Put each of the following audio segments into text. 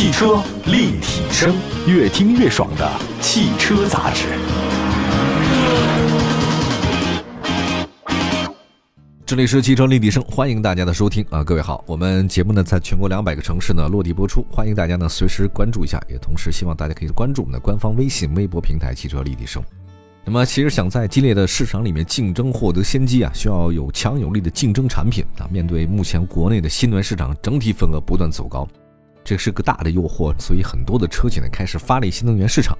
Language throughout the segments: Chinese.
汽车立体声，越听越爽的汽车杂志。这里是汽车立体声，欢迎大家的收听啊！各位好，我们节目呢在全国两百个城市呢落地播出，欢迎大家呢随时关注一下，也同时希望大家可以关注我们的官方微信、微博平台“汽车立体声”。那么，其实想在激烈的市场里面竞争获得先机啊，需要有强有力的竞争产品啊。面对目前国内的新能源市场整体份额不断走高，这是个大的诱惑，所以很多的车企呢开始发力新能源市场。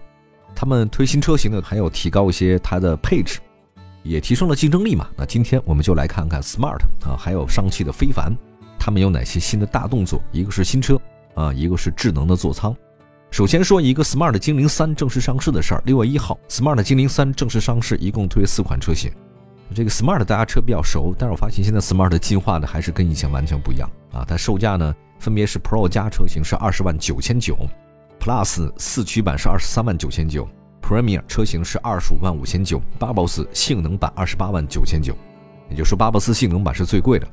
他们推新车型呢，还要提高一些它的配置。也提升了竞争力嘛？那今天我们就来看看 Smart 啊，还有上汽的非凡，他们有哪些新的大动作？一个是新车啊，一个是智能的座舱。首先说一个 Smart 精灵三正式上市的事儿。六月一号，Smart 精灵三正式上市，一共推四款车型。这个 Smart 大家车比较熟，但是我发现现在 Smart 进化的还是跟以前完全不一样啊。它售价呢，分别是 Pro 加车型是二十万九千九，Plus 四驱版是二十三万九千九。Premier 车型是二十五万五千九，巴博斯性能版二十八万九千九，也就是说巴博斯性能版是最贵的。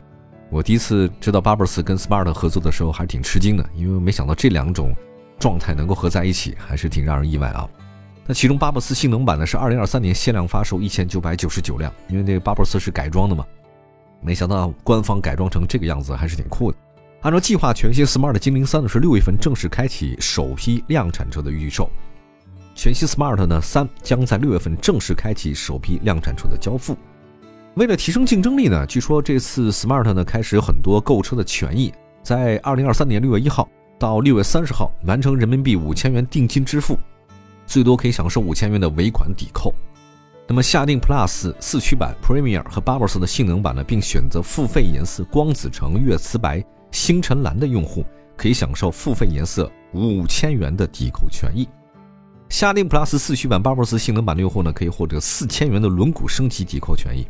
我第一次知道巴博斯跟 Smart 合作的时候，还是挺吃惊的，因为没想到这两种状态能够合在一起，还是挺让人意外啊。那其中巴博斯性能版呢是二零二三年限量发售一千九百九十九辆，因为那个巴博斯是改装的嘛，没想到官方改装成这个样子，还是挺酷的。按照计划，全新 Smart 精灵三呢是六月份正式开启首批量产车的预售。全新 Smart 呢三将在六月份正式开启首批量产车的交付。为了提升竞争力呢，据说这次 Smart 呢开始有很多购车的权益，在二零二三年六月一号到六月三十号完成人民币五千元定金支付，最多可以享受五千元的尾款抵扣。那么下定 Plus 四驱版、Premier 和 b u b b l s 的性能版呢，并选择付费颜色光子橙、月瓷白、星辰蓝的用户，可以享受付费颜色五千元的抵扣权益。下定 Plus 四驱版巴博斯性能版的用户呢，可以获得四千元的轮毂升级抵扣权益；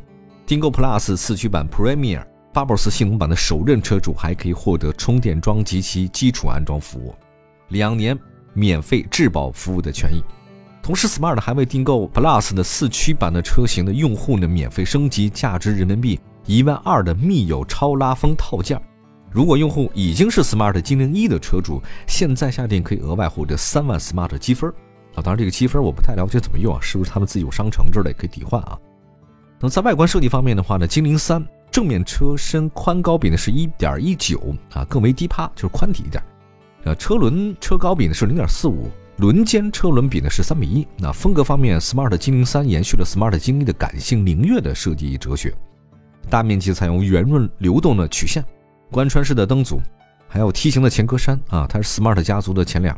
订购 Plus 四驱版 Premier 巴博斯性能版的首任车主还可以获得充电桩及其基础安装服务，两年免费质保服务的权益。同时，Smart 还为订购 Plus 的四驱版的车型的用户呢，免费升级价值人民币一万二的密友超拉风套件。如果用户已经是 Smart 精灵一的车主，现在下定可以额外获得三万 Smart 积分。啊，当然这个积分我不太了解怎么用啊，是不是他们自己有商城之类可以抵换啊？那么在外观设计方面的话呢，精灵三正面车身宽高比呢是一点一九啊，更为低趴，就是宽体一点。呃，车轮车高比呢是零点四五，轮间车轮比呢是三比一。那风格方面，Smart 精灵三延续了 Smart 精灵的感性灵悦的设计哲学，大面积采用圆润流动的曲线，贯穿式的灯组，还有梯形的前格栅啊，它是 Smart 家族的前脸。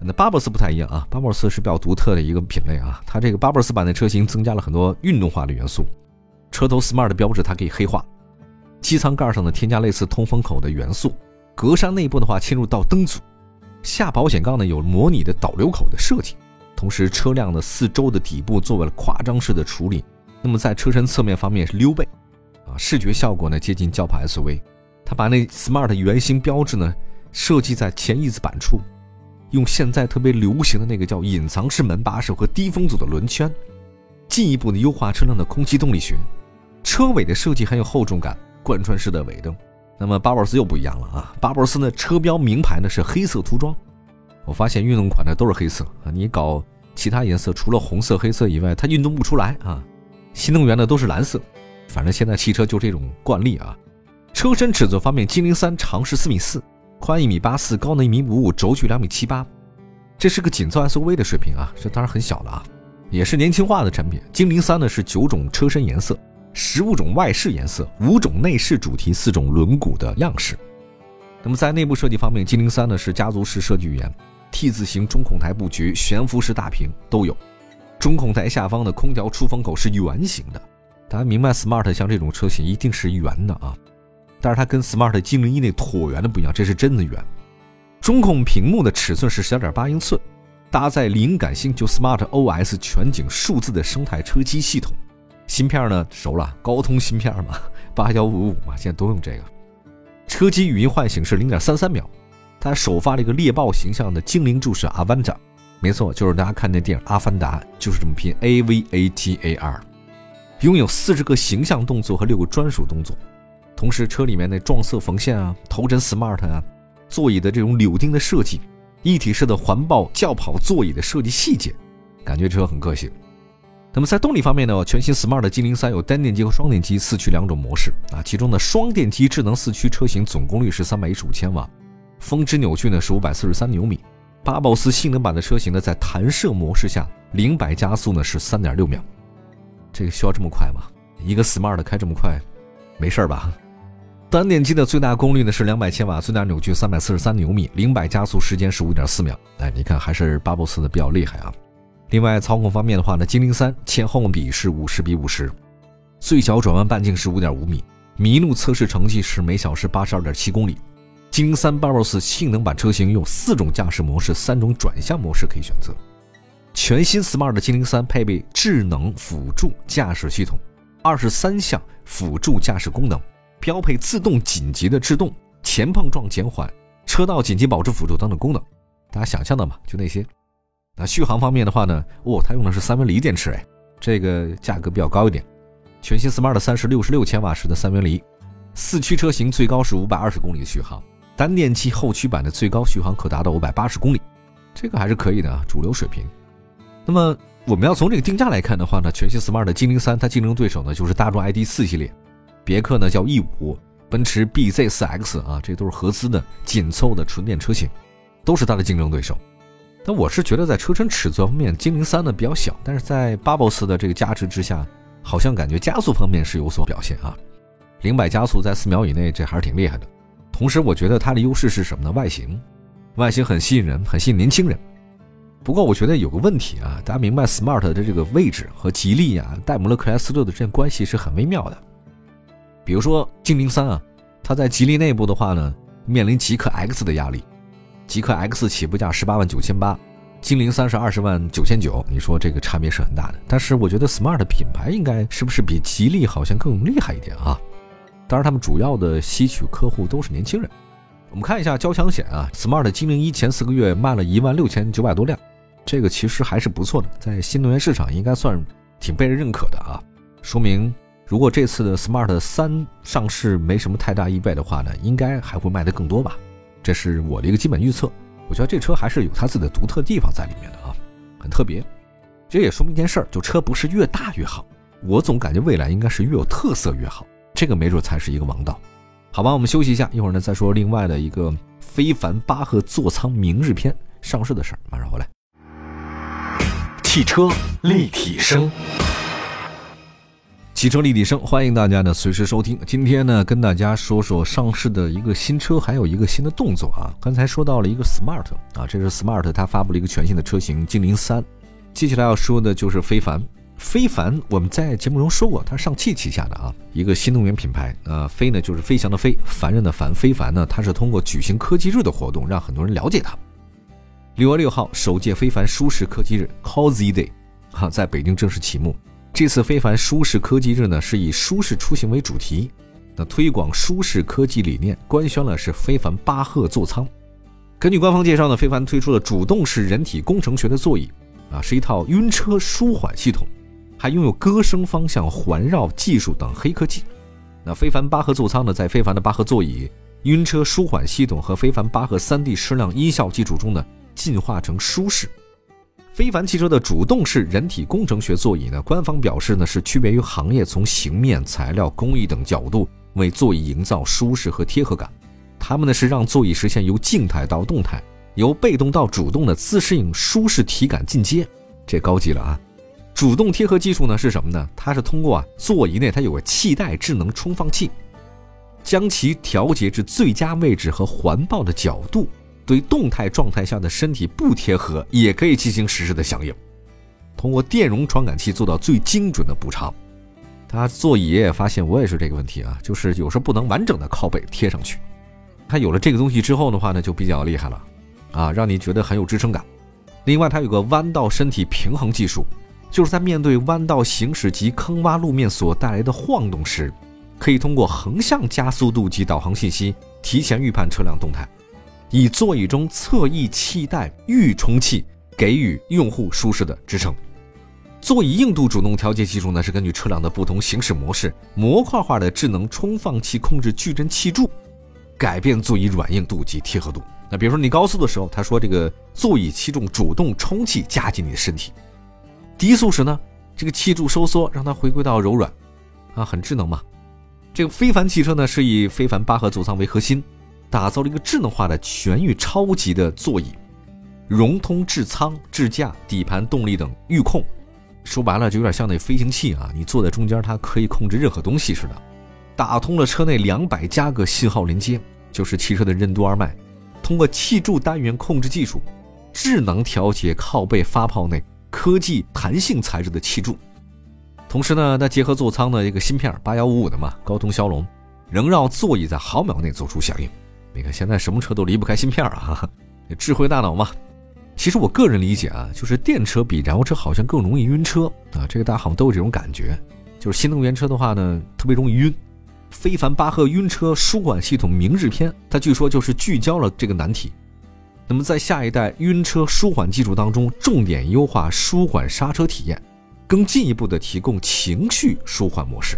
那巴博斯不太一样啊，巴博斯是比较独特的一个品类啊。它这个巴博斯版的车型增加了很多运动化的元素，车头 Smart 的标志它可以黑化，机舱盖上呢添加类似通风口的元素，格栅内部的话嵌入到灯组，下保险杠呢有模拟的导流口的设计，同时车辆的四周的底部做了夸张式的处理。那么在车身侧面方面是溜背，啊，视觉效果呢接近轿跑 SUV。它把那 Smart 圆形标志呢设计在前翼子板处。用现在特别流行的那个叫隐藏式门把手和低风阻的轮圈，进一步的优化车辆的空气动力学。车尾的设计很有厚重感，贯穿式的尾灯。那么巴博斯又不一样了啊，巴博斯的车标名牌呢是黑色涂装。我发现运动款的都是黑色啊，你搞其他颜色除了红色、黑色以外，它运动不出来啊。新能源的都是蓝色，反正现在汽车就这种惯例啊。车身尺寸方面，精灵三长是四米四。宽一米八四，高呢一米五五，轴距两米七八，这是个紧凑 SUV 的水平啊，这当然很小了啊，也是年轻化的产品。精灵三呢是九种车身颜色，十五种外饰颜色，五种内饰主题，四种轮毂的样式。那么在内部设计方面，精灵三呢是家族式设计语言，T 字形中控台布局，悬浮式大屏都有。中控台下方的空调出风口是圆形的，大家明白，Smart 像这种车型一定是圆的啊。但是它跟 Smart 精灵一那椭圆的不一样，这是真的圆。中控屏幕的尺寸是十二点八英寸，搭载灵感星球 Smart OS 全景数字的生态车机系统。芯片呢熟了，高通芯片嘛，八幺五五嘛，现在都用这个。车机语音唤醒是零点三三秒。它首发了一个猎豹形象的精灵助手阿凡达，没错，就是大家看那电影《阿凡达》，就是这么拼 A V A T A R。拥有四十个形象动作和六个专属动作。同时，车里面的撞色缝线啊，头枕 Smart 啊，座椅的这种柳钉的设计，一体式的环抱轿跑座椅的设计细节，感觉车很个性。那么在动力方面呢，全新 smart 的精灵三有单电机和双电机四驱两种模式啊，其中的双电机智能四驱车型总功率是三百一十五千瓦，峰值扭矩呢是五百四十三牛米。巴博斯性能版的车型呢，在弹射模式下零百加速呢是三点六秒，这个需要这么快吗？一个 smart 开这么快，没事吧？单电机的最大功率呢是两百千瓦，最大扭矩三百四十三牛米，零百加速时间是五点四秒。哎，你看还是巴博斯的比较厉害啊。另外，操控方面的话呢，精灵三前后比是五十比五十，最小转弯半径是五点五米，麋鹿测试成绩是每小时八十二点七公里。精灵三巴博斯性能版车型有四种驾驶模式，三种转向模式可以选择。全新 smart 的精灵三配备智能辅助驾驶系统，二十三项辅助驾驶功能。标配自动紧急的制动、前碰撞减缓、车道紧急保持辅助等等功能，大家想象的嘛，就那些。那续航方面的话呢，哦，它用的是三元锂电池，哎，这个价格比较高一点。全新 smart 三是六十六千瓦时的三元锂，四驱车型最高是五百二十公里的续航，单电机后驱版的最高续航可达到五百八十公里，这个还是可以的啊，主流水平。那么我们要从这个定价来看的话呢，全新 smart 的精灵三，它竞争对手呢就是大众 ID 四系列。别克呢叫 E 五，奔驰 BZ 四 X 啊，这都是合资的紧凑的纯电车型，都是它的竞争对手。但我是觉得在车身尺寸方面，精灵三呢比较小，但是在 Bubbles 的这个加持之下，好像感觉加速方面是有所表现啊。零百加速在四秒以内，这还是挺厉害的。同时，我觉得它的优势是什么呢？外形，外形很吸引人，很吸引年轻人。不过我觉得有个问题啊，大家明白 Smart 的这个位置和吉利呀、戴姆勒克莱斯勒的这关系是很微妙的。比如说精灵三啊，它在吉利内部的话呢，面临极客 X 的压力。极客 X 起步价十八万九千八，精灵三是二十万九千九，你说这个差别是很大的。但是我觉得 Smart 品牌应该是不是比吉利好像更厉害一点啊？当然，他们主要的吸取客户都是年轻人。我们看一下交强险啊，Smart 精灵一前四个月卖了一万六千九百多辆，这个其实还是不错的，在新能源市场应该算挺被人认可的啊，说明。如果这次的 Smart 三上市没什么太大意外的话呢，应该还会卖得更多吧？这是我的一个基本预测。我觉得这车还是有它自己的独特地方在里面的啊，很特别。这也说明一件事儿，就车不是越大越好。我总感觉未来应该是越有特色越好，这个没准才是一个王道。好吧，我们休息一下，一会儿呢再说另外的一个非凡巴赫座舱明日篇上市的事儿，马上回来。汽车立体声。汽车立体声，欢迎大家呢随时收听。今天呢，跟大家说说上市的一个新车，还有一个新的动作啊。刚才说到了一个 Smart 啊，这是 Smart，它发布了一个全新的车型精灵三。接下来要说的就是非凡。非凡我们在节目中说过，它是上汽旗下的啊，一个新能源品牌。呃，飞呢就是飞翔的飞，凡人的凡。非凡呢，它是通过举行科技日的活动，让很多人了解它。六月六号，首届非凡舒适科技日 Cozy Day，哈，在北京正式启幕。这次非凡舒适科技日呢，是以舒适出行为主题，那推广舒适科技理念，官宣了是非凡巴赫座舱。根据官方介绍呢，非凡推出了主动式人体工程学的座椅，啊，是一套晕车舒缓系统，还拥有歌声方向环绕技术等黑科技。那非凡巴赫座舱呢，在非凡的巴赫座椅、晕车舒缓系统和非凡巴赫 3D 矢量音效基础中呢，进化成舒适。非凡汽车的主动式人体工程学座椅呢，官方表示呢是区别于行业从形面、材料、工艺等角度为座椅营造舒适和贴合感。他们呢是让座椅实现由静态到动态、由被动到主动的自适应舒适体感进阶，这高级了啊！主动贴合技术呢是什么呢？它是通过啊座椅内它有个气袋智能充放器，将其调节至最佳位置和环抱的角度。对动态状态下的身体不贴合，也可以进行实时的响应。通过电容传感器做到最精准的补偿。他座椅也发现我也是这个问题啊，就是有时候不能完整的靠背贴上去。它有了这个东西之后的话呢，就比较厉害了，啊，让你觉得很有支撑感。另外，它有个弯道身体平衡技术，就是在面对弯道行驶及坑洼路面所带来的晃动时，可以通过横向加速度及导航信息，提前预判车辆动态。以座椅中侧翼气袋预充气给予用户舒适的支撑。座椅硬度主动调节技术呢，是根据车辆的不同行驶模式，模块化的智能充放器控制矩阵气柱，改变座椅软硬度及贴合度。那比如说你高速的时候，他说这个座椅气重主动充气夹紧你的身体；低速时呢，这个气柱收缩让它回归到柔软，啊，很智能嘛。这个非凡汽车呢是以非凡八核座舱为核心，打造了一个智能化的全域超级的座椅，融通智舱、智驾、底盘动力等预控。说白了就有点像那飞行器啊，你坐在中间，它可以控制任何东西似的。打通了车内两百加个信号连接，就是汽车的任督二脉。通过气柱单元控制技术，智能调节靠背发泡内科技弹性材质的气柱。同时呢，它结合座舱的一个芯片八幺五五的嘛，高通骁龙，能让座椅在毫秒内做出响应。你看现在什么车都离不开芯片啊，智慧大脑嘛。其实我个人理解啊，就是电车比燃油车好像更容易晕车啊，这个大家好像都有这种感觉。就是新能源车的话呢，特别容易晕。非凡巴赫晕车舒缓系统明日篇，它据说就是聚焦了这个难题。那么在下一代晕车舒缓技术当中，重点优化舒缓刹车体验，更进一步的提供情绪舒缓模式。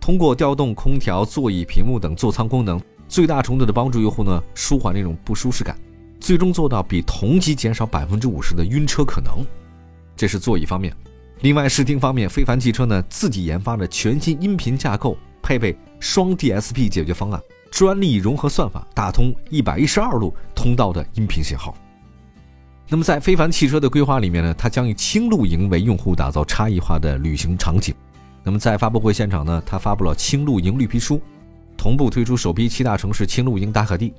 通过调动空调、座椅、屏幕等座舱功能，最大程度的帮助用户呢舒缓那种不舒适感。最终做到比同级减少百分之五十的晕车可能，这是座椅方面。另外视听方面，非凡汽车呢自己研发的全新音频架构，配备双 DSP 解决方案，专利融合算法，打通一百一十二路通道的音频信号。那么在非凡汽车的规划里面呢，它将以轻露营为用户打造差异化的旅行场景。那么在发布会现场呢，它发布了轻露营绿皮书，同步推出首批七大城市轻露营打卡地。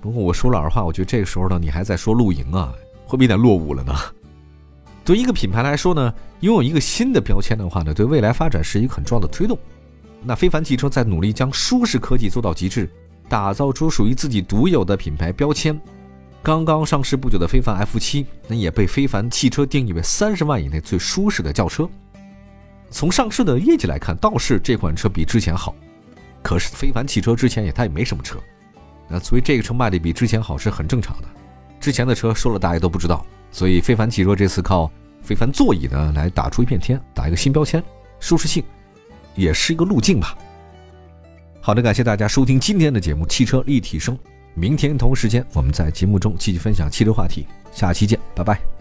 不过我说老实话，我觉得这个时候呢，你还在说露营啊，会不会有点落伍了呢？对一个品牌来说呢，拥有一个新的标签的话呢，对未来发展是一个很重要的推动。那非凡汽车在努力将舒适科技做到极致，打造出属于自己独有的品牌标签。刚刚上市不久的非凡 F 七，那也被非凡汽车定义为三十万以内最舒适的轿车。从上市的业绩来看，倒是这款车比之前好。可是非凡汽车之前也它也没什么车。那所以这个车卖的比之前好是很正常的，之前的车说了大家都不知道，所以非凡汽车这次靠非凡座椅呢来打出一片天，打一个新标签，舒适性也是一个路径吧。好的，感谢大家收听今天的节目《汽车立体声》，明天同时间我们在节目中继续分享汽车话题，下期见，拜拜。